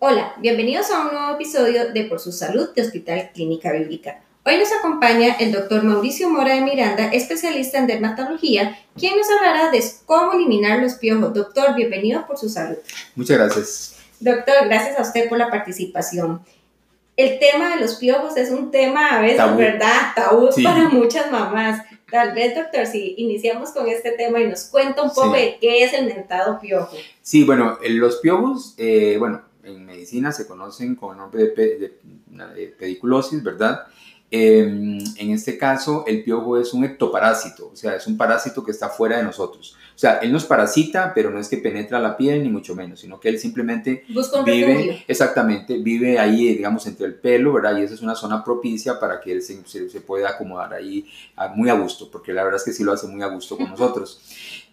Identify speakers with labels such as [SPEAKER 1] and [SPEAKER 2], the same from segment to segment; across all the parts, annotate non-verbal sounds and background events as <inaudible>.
[SPEAKER 1] Hola, bienvenidos a un nuevo episodio de Por su Salud de Hospital Clínica Bíblica. Hoy nos acompaña el doctor Mauricio Mora de Miranda, especialista en dermatología, quien nos hablará de cómo eliminar los piojos. Doctor, bienvenido por su salud.
[SPEAKER 2] Muchas gracias.
[SPEAKER 1] Doctor, gracias a usted por la participación. El tema de los piojos es un tema a veces, ¿verdad? Tabú para muchas mamás. Tal vez, doctor, si iniciamos con este tema y nos cuenta un poco de qué es el mentado piojo.
[SPEAKER 2] Sí, bueno, los piojos, eh, bueno, en medicina se conocen con el nombre de, pediculosis, ¿verdad? Em, en este caso, el piojo es un ectoparásito, o sea, es un parásito que está fuera de nosotros. O sea, él nos parasita, pero no es que penetra la piel, ni mucho menos, sino que él simplemente vive, exactamente, vive ahí, digamos, entre el pelo, ¿verdad? Y esa es una zona propicia para que él se, se, pueda acomodar ahí muy a gusto, porque la verdad es que sí lo hace muy a gusto con <laughs> nosotros.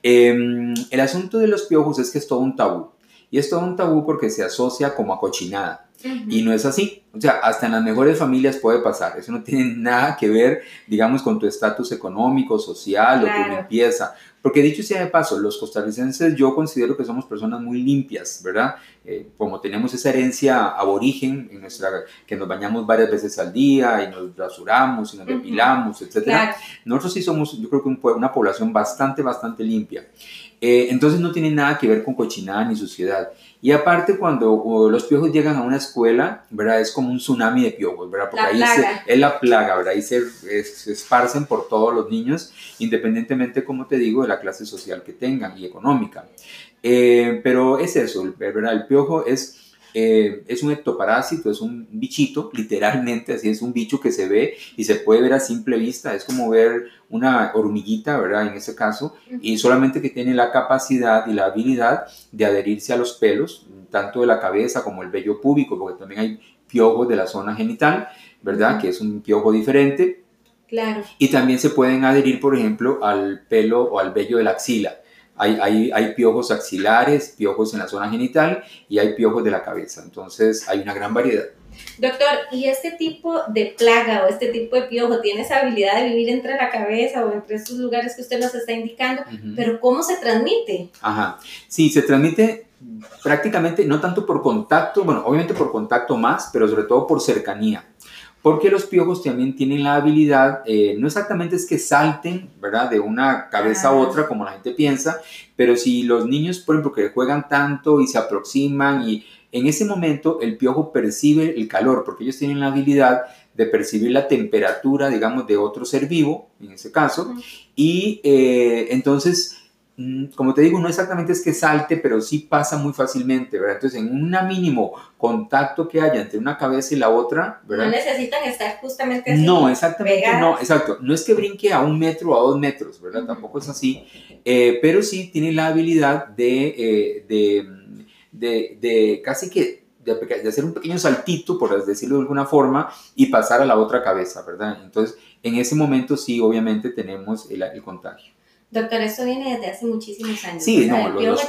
[SPEAKER 2] Em, el asunto de los piojos es que es todo un tabú. Y es todo un tabú porque se asocia como a cochinada. Y no es así. O sea, hasta en las mejores familias puede pasar. Eso no tiene <laughs> nada que ver, digamos, con tu estatus económico, social o tu limpieza. Porque dicho sea de paso, los costarricenses yo considero que somos personas muy limpias, ¿verdad? Eh, como tenemos esa herencia aborigen, en nuestra, que nos bañamos varias veces al día y nos rasuramos y nos depilamos, etc. Nosotros sí somos, yo creo que una población bastante, bastante limpia. Eh, entonces no tiene nada que ver con cochinada ni suciedad. Y aparte cuando los piojos llegan a una escuela, ¿verdad? Es como un tsunami de piojos, ¿verdad? Porque ahí es la plaga, ¿verdad? Ahí se, esparcen por todos los niños, independientemente, como te digo, de la clase social que tengan y económica. Eh, pero es eso, ¿verdad? El piojo es eh, es un ectoparásito, es un bichito, <laughs> literalmente, así es un bicho que se ve y se puede ver a simple vista, es como ver una hormiguita, ¿verdad? En ese caso, y solamente que tiene la capacidad y la habilidad de adherirse a los pelos, tanto de la cabeza como el vello púbico, porque también hay piojos de la zona genital, ¿verdad? Que es un piojo diferente.
[SPEAKER 1] Claro.
[SPEAKER 2] Y también se pueden adherir, por ejemplo, al pelo o al vello de la axila. Hay, hay, piojos axilares, piojos en la zona genital y hay piojos de la cabeza. Entonces hay una gran variedad.
[SPEAKER 1] Doctor, ¿y este tipo de plaga o este tipo de piojo tiene esa habilidad de vivir entre la cabeza o entre estos lugares que usted nos está indicando? Pero ¿cómo se transmite?
[SPEAKER 2] Ajá, sí, se transmite prácticamente no tanto por contacto, bueno, obviamente por contacto más, pero sobre todo por cercanía porque los piojos también tienen la habilidad, eh, no exactamente es que salten, ¿verdad? De una cabeza a otra como la gente piensa, pero si los niños, por ejemplo, que juegan tanto y se aproximan y en ese momento el piojo percibe el calor, porque ellos tienen la habilidad de percibir la temperatura, digamos, de otro ser vivo, en ese caso, y eh, entonces como te digo, no exactamente es que salte, pero sí pasa muy fácilmente, ¿verdad? Entonces, en un mínimo contacto que haya entre una cabeza y la otra, ¿verdad?
[SPEAKER 1] No necesitan estar justamente así.
[SPEAKER 2] No, exactamente, no, exacto. No es que brinque a un metro o a dos metros, ¿verdad? Tampoco es así, eh, pero sí tiene la habilidad de, eh, de, de, casi que de, hacer un pequeño saltito, por decirlo de alguna forma, y pasar a la otra cabeza, ¿verdad? Entonces, en ese momento sí, obviamente, tenemos el, el contagio.
[SPEAKER 1] Doctor, esto viene desde hace muchísimos años.
[SPEAKER 2] Sí, no, los,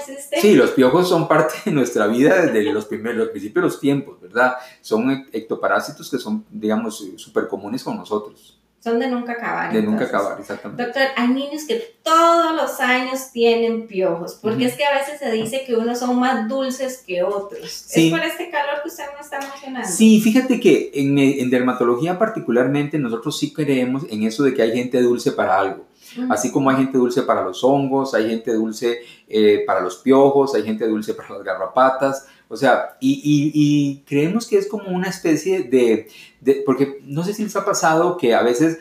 [SPEAKER 2] sí, los piojos son parte de nuestra vida desde los primeros, los principios de los tiempos, ¿verdad? Son ectoparásitos que son, digamos, súper comunes con nosotros.
[SPEAKER 1] Son de nunca acabar.
[SPEAKER 2] De nunca acabar, exactamente.
[SPEAKER 1] Doctor, hay niños que todos los años tienen piojos, porque es que a veces se dice que unos son más dulces que otros. ¿Es por este calor que usted no está mencionando?
[SPEAKER 2] Sí, fíjate que en, en dermatología particularmente nosotros sí creemos en eso de que hay gente dulce para algo. Así como hay gente dulce para los hongos, hay gente dulce eh, para los piojos, hay gente dulce para las garrapatas, o sea, y, creemos que es como una especie de, porque no sé si les ha pasado que a veces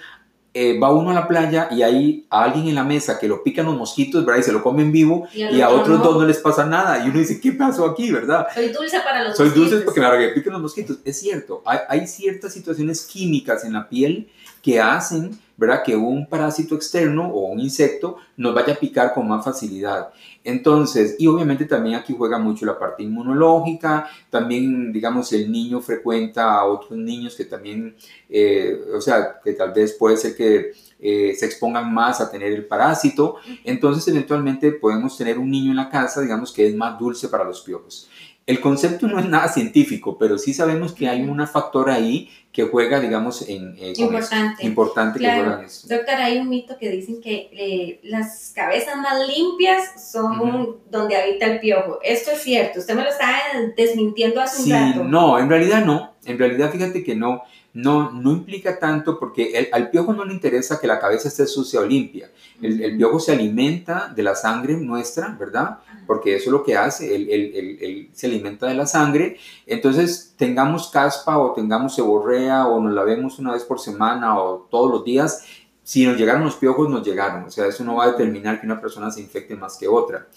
[SPEAKER 2] eh, va uno a la playa y hay a alguien en la mesa que lo pican los mosquitos, ¿verdad? Y se lo comen vivo y, a otros dos no les pasa nada. Y uno dice, ¿qué pasó aquí, verdad?
[SPEAKER 1] Soy dulce para los
[SPEAKER 2] Soy dulce porque me que pican los mosquitos. Es cierto, hay, hay ciertas situaciones químicas en la piel que hacen ¿verdad? Que un parásito externo o un insecto nos vaya a picar con más facilidad. Entonces, y obviamente también aquí juega mucho la parte inmunológica, también, digamos, el niño frecuenta a otros niños que también, eh, o sea, que tal vez puede ser que eh, se expongan más a tener el parásito. Entonces, eventualmente podemos tener un niño en la casa, digamos, que es más dulce para los piojos. El concepto no es nada científico, pero sí sabemos que hay un factor ahí que juega, digamos, en...
[SPEAKER 1] Eh, importante.
[SPEAKER 2] Importante que juega eso.
[SPEAKER 1] Doctor, hay un mito que dicen que eh, las cabezas más limpias son donde habita el piojo. Esto es cierto, usted me lo está desmintiendo hace un rato.
[SPEAKER 2] No, en realidad no. En realidad, fíjate que no no, no implica tanto porque al piojo no le interesa que la cabeza esté sucia o limpia. El, piojo se alimenta de la sangre nuestra, ¿verdad? Porque eso es lo que hace, él, se alimenta de la sangre. Entonces, tengamos caspa o tengamos seborrea o nos lavemos una vez por semana o todos los días, si nos llegaron los piojos, nos llegaron. O sea, eso no va a determinar que una persona se infecte más que otra.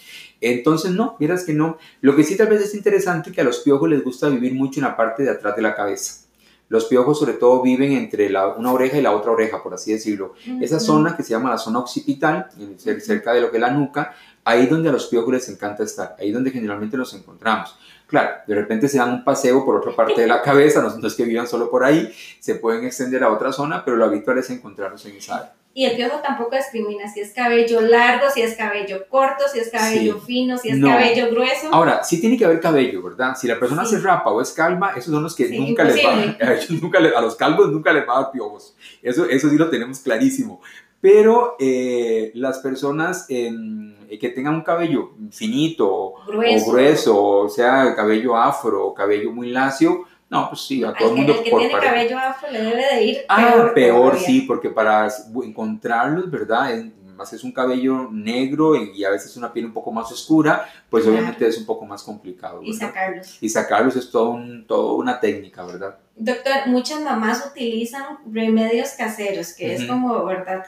[SPEAKER 2] Entonces, no, miras que no. Lo que sí tal vez es interesante que a los piojos les gusta vivir mucho en la parte de atrás de la cabeza. Los piojos sobre todo viven entre la, una oreja y la otra oreja, por así decirlo. Esa zona que se llama la zona occipital, cerca de lo que es la nuca, ahí donde a los piojos les encanta estar, ahí donde generalmente los encontramos. Claro, de repente se dan un paseo por otra parte de la cabeza, <laughs> no, es que vivan solo por ahí, se pueden extender a otra zona, pero lo habitual es encontrarlos en esa área.
[SPEAKER 1] Y el piojo tampoco discrimina si es cabello largo, si es cabello corto, si es cabello fino, si es cabello grueso.
[SPEAKER 2] Ahora, sí tiene que haber cabello, ¿verdad? Si la persona se rapa o es calva, esos son los que nunca les van a, <laughs> a los calvos nunca les va a dar piojos. Eso, eso sí lo tenemos clarísimo. Pero eh, las personas em, que tengan un cabello finito o grueso, o sea, cabello afro o cabello muy lacio, no, pues sí, a todo el mundo.
[SPEAKER 1] El que tiene cabello afro le debe de ir
[SPEAKER 2] ah, peor. Peor, sí, porque para encontrarlos, ¿verdad? más es un cabello negro y a veces una piel un poco más oscura, pues obviamente es un poco más complicado.
[SPEAKER 1] Y sacarlos.
[SPEAKER 2] Y sacarlos es todo, un, todo una técnica, ¿verdad?
[SPEAKER 1] Doctor, muchas mamás utilizan remedios caseros, que es como, ¿verdad?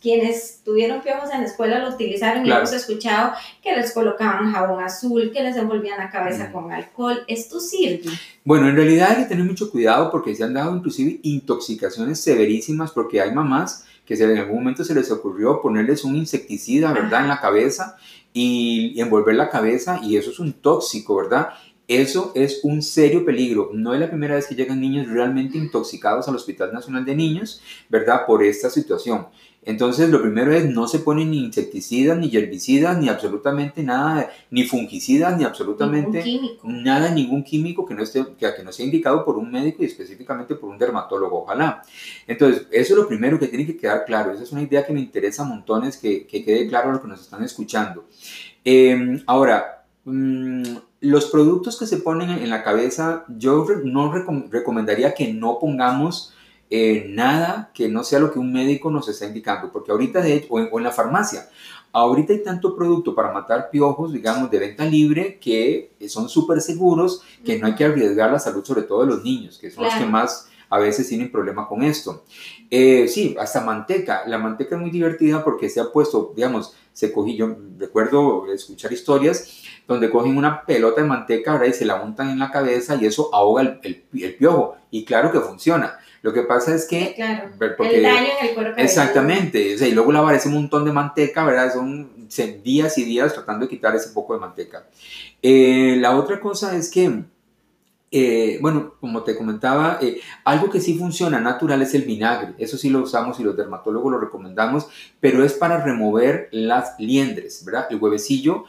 [SPEAKER 1] Quienes tuvieron piojos en la escuela lo utilizaron y hemos escuchado que les colocaban jabón azul, que les envolvían la cabeza con alcohol. ¿Esto sirve?
[SPEAKER 2] Bueno, en realidad hay que tener mucho cuidado porque se han dado inclusive intoxicaciones severísimas porque hay mamás que en algún momento se les ocurrió ponerles un insecticida, ¿verdad?, en la cabeza y, y envolver la cabeza y eso es un tóxico, ¿verdad? Eso es un serio peligro. No es la primera vez que llegan niños realmente intoxicados al Hospital Nacional de Niños, ¿verdad? Por esta situación. Entonces, lo primero es no se ponen ni insecticidas, ni herbicidas, ni absolutamente nada, ni fungicidas, ni absolutamente nada, ningún químico que no, esté, que, que no sea indicado por un médico y específicamente por un dermatólogo, ojalá. Entonces, eso es lo primero que tiene que quedar claro. Esa es una idea que me interesa montones que, que quede claro a los que nos están escuchando. Em, ahora, mm, los productos que se ponen en la cabeza, yo no recomendaría que no pongamos eh, nada que no sea lo que un médico nos está indicando, porque ahorita de hecho, o en, la farmacia, ahorita hay tanto producto para matar piojos, digamos, de venta libre, que son súper seguros, que no hay que arriesgar la salud, sobre todo de los niños, que son los que más a veces tienen problema con esto. Eh, sí, hasta manteca. La manteca es muy divertida porque se ha puesto, digamos, se cogí, yo recuerdo escuchar historias donde cogen una pelota de manteca ¿verdad? y se la untan en la cabeza y eso ahoga el, el piojo. Y claro que funciona. Lo que pasa es que...
[SPEAKER 1] claro, el daño en el cuerpo.
[SPEAKER 2] Exactamente, o sea, y luego lavar ese montón de manteca, ¿verdad? Son días y días tratando de quitar ese poco de manteca. Eh, la otra cosa es que, eh, bueno, como te comentaba, eh, algo que sí funciona natural es el vinagre. Eso sí lo usamos y los dermatólogos lo recomendamos, pero es para remover las liendres, ¿verdad? El huevecillo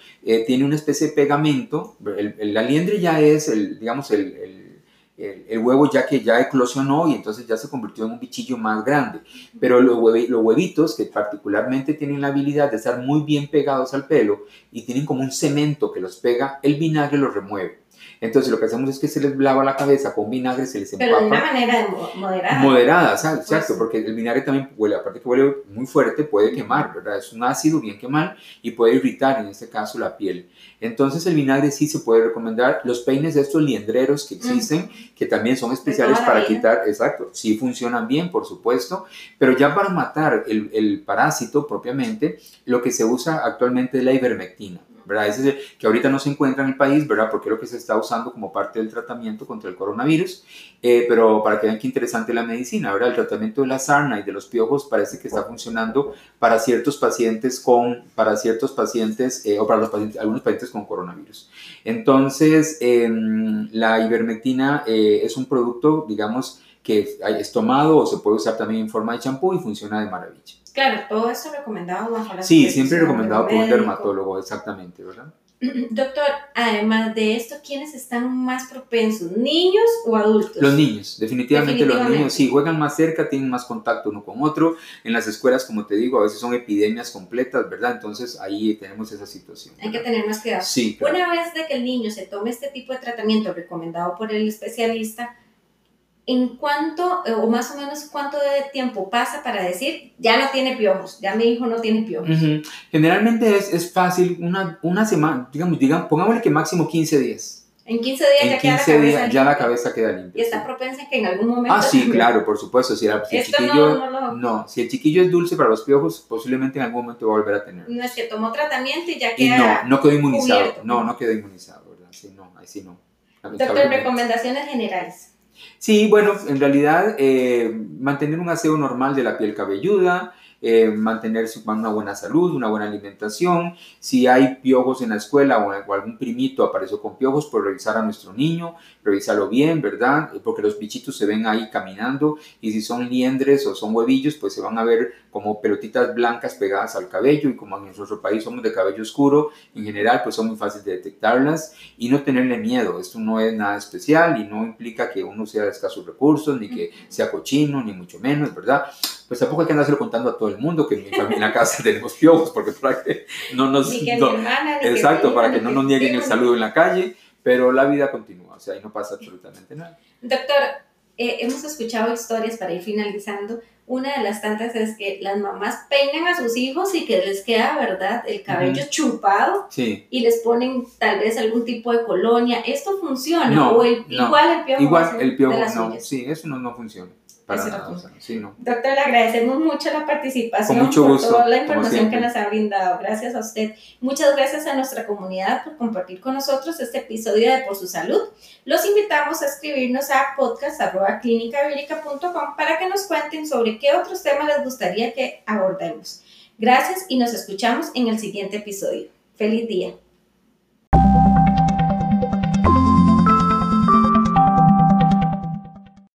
[SPEAKER 2] tiene una especie de pegamento. la liendre ya es, el, digamos, el el, huevo ya que ya eclosionó y entonces ya se convirtió en un bichillo más grande. Pero los, los huevitos que particularmente tienen la habilidad de estar muy bien pegados al pelo y tienen como un cemento que los pega, el vinagre los remueve. Entonces lo que hacemos es que se les lava la cabeza con vinagre, se les empapa.
[SPEAKER 1] Pero de una manera moderada.
[SPEAKER 2] Moderada, exacto, pues porque el vinagre también huele, aparte que huele muy fuerte, puede quemar, ¿verdad? Es un ácido bien quemar y puede irritar en este caso la piel. Entonces el vinagre sí se puede recomendar. Los peines de estos liendreros que existen, que también son especiales para quitar, exacto, sí funcionan bien, por supuesto, pero ya para matar el, el parásito propiamente, lo que se usa actualmente es la ivermectina. Es que ahorita no se encuentra en el país, ¿verdad? Porque es lo que se está usando como parte del tratamiento contra el coronavirus, eh, pero para que vean qué interesante la medicina, ¿verdad? El tratamiento de la sarna y de los piojos parece que está funcionando para ciertos pacientes con, para ciertos pacientes, eh, o para los pacientes, algunos pacientes con coronavirus. Entonces, em, la ivermectina eh, es un producto, digamos, que es tomado o se puede usar también en forma de champú y funciona de maravilla.
[SPEAKER 1] Claro, todo esto recomendado bajo la
[SPEAKER 2] Sí, siempre recomendado por un dermatólogo, exactamente, ¿verdad? <clears throat>
[SPEAKER 1] Doctor, además de esto, ¿quiénes están más propensos, niños o adultos?
[SPEAKER 2] Los niños, definitivamente, los niños, sí, juegan más cerca, tienen más contacto uno con otro. En las escuelas, como te digo, a veces son epidemias completas, ¿verdad? Entonces ahí tenemos esa situación.
[SPEAKER 1] Hay que tener más cuidado.
[SPEAKER 2] Sí.
[SPEAKER 1] Una vez de que el niño se tome este tipo de tratamiento recomendado por el especialista, ¿en cuánto o más o menos cuánto de tiempo pasa para decir, ya no tiene piojos, ya mi hijo no tiene piojos?
[SPEAKER 2] Generalmente es, es, fácil, una, una semana, digamos, digamos, pongámosle que máximo 15 días.
[SPEAKER 1] En 15 días ya queda la cabeza
[SPEAKER 2] días ya la cabeza queda limpia.
[SPEAKER 1] Y está propensa que en algún momento...
[SPEAKER 2] Ah, sí, <laughs> claro, por supuesto. Si, el chiquillo, no, no, no. si el chiquillo es dulce para los piojos, posiblemente en algún momento va a volver a tener.
[SPEAKER 1] No es que tomó tratamiento y ya queda
[SPEAKER 2] y no, no quedó inmunizado. No, no quedó inmunizado, ¿verdad? Sí, no, ahí sí no.
[SPEAKER 1] Doctor, recomendaciones generales.
[SPEAKER 2] Sí, bueno, en realidad eh, mantener un aseo normal de la piel cabelluda, eh, mantener una buena salud, una buena alimentación. Si hay piojos en la escuela o, algún primito apareció con piojos, pues revisar a nuestro niño, revisarlo bien, ¿verdad? Eh, porque los bichitos se ven ahí caminando y si son liendres o son huevillos, pues se van a ver como pelotitas blancas pegadas al cabello y como en nuestro país somos de cabello oscuro, en general pues son muy fáciles de detectarlas y no tenerle miedo. Esto no es nada especial y no implica que uno sea de escasos recursos, ni que sea cochino, ni mucho menos, ¿verdad? Pues tampoco hay que andárselo contando a todo el mundo que en mi familia en casa <laughs> tenemos piojos, porque para que no nos... exacto, para que no nos nieguen el saludo en la calle, pero la vida continúa, o sea, ahí no pasa absolutamente nada.
[SPEAKER 1] Doctor, eh, hemos escuchado historias para ir finalizando. Una de las tantas es que las mamás peinan a sus hijos y que les queda, ¿verdad?, el cabello chupado y les ponen tal vez algún tipo de colonia. ¿Esto funciona?
[SPEAKER 2] No,
[SPEAKER 1] ¿O igual el piojo?
[SPEAKER 2] Igual el piojo, no, sí, eso no, no funciona.
[SPEAKER 1] Doctor, le agradecemos mucho la participación
[SPEAKER 2] mucho
[SPEAKER 1] por toda la información que nos ha brindado. Gracias a usted. Muchas gracias a nuestra comunidad por compartir con nosotros este episodio de Por su Salud. Los invitamos a escribirnos a podcast.clinicavirica.com para que nos cuenten sobre qué otros temas les gustaría que abordemos. Gracias y nos escuchamos en el siguiente episodio. Feliz día.